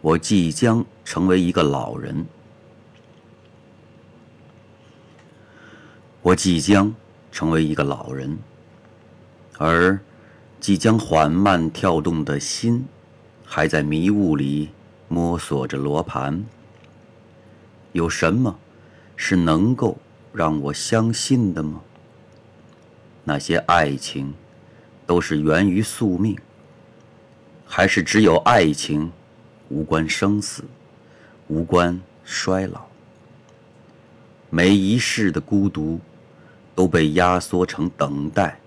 我即将成为一个老人，我即将成为一个老人，而即将缓慢跳动的心，还在迷雾里摸索着罗盘。有什么是能够让我相信的吗？那些爱情都是源于宿命，还是只有爱情？无关生死，无关衰老。每一世的孤独都被压缩成等待，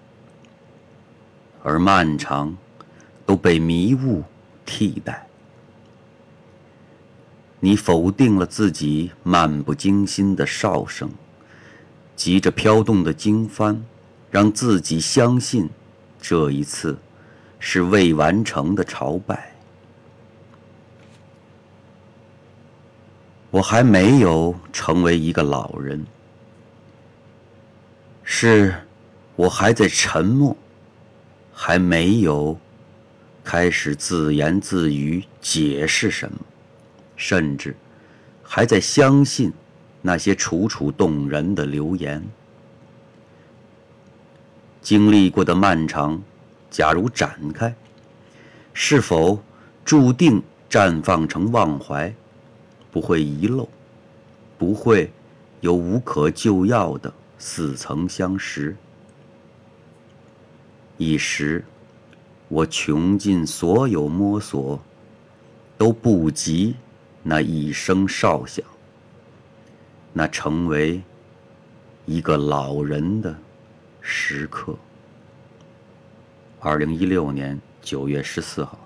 而漫长都被迷雾替代。你否定了自己漫不经心的哨声，急着飘动的经幡，让自己相信这一次是未完成的朝拜。我还没有成为一个老人，是我还在沉默，还没有开始自言自语解释什么，甚至还在相信那些楚楚动人的流言。经历过的漫长，假如展开，是否注定绽放成忘怀？不会遗漏，不会有无可救药的似曾相识。一时，我穷尽所有摸索，都不及那一声哨响，那成为一个老人的时刻。二零一六年九月十四号。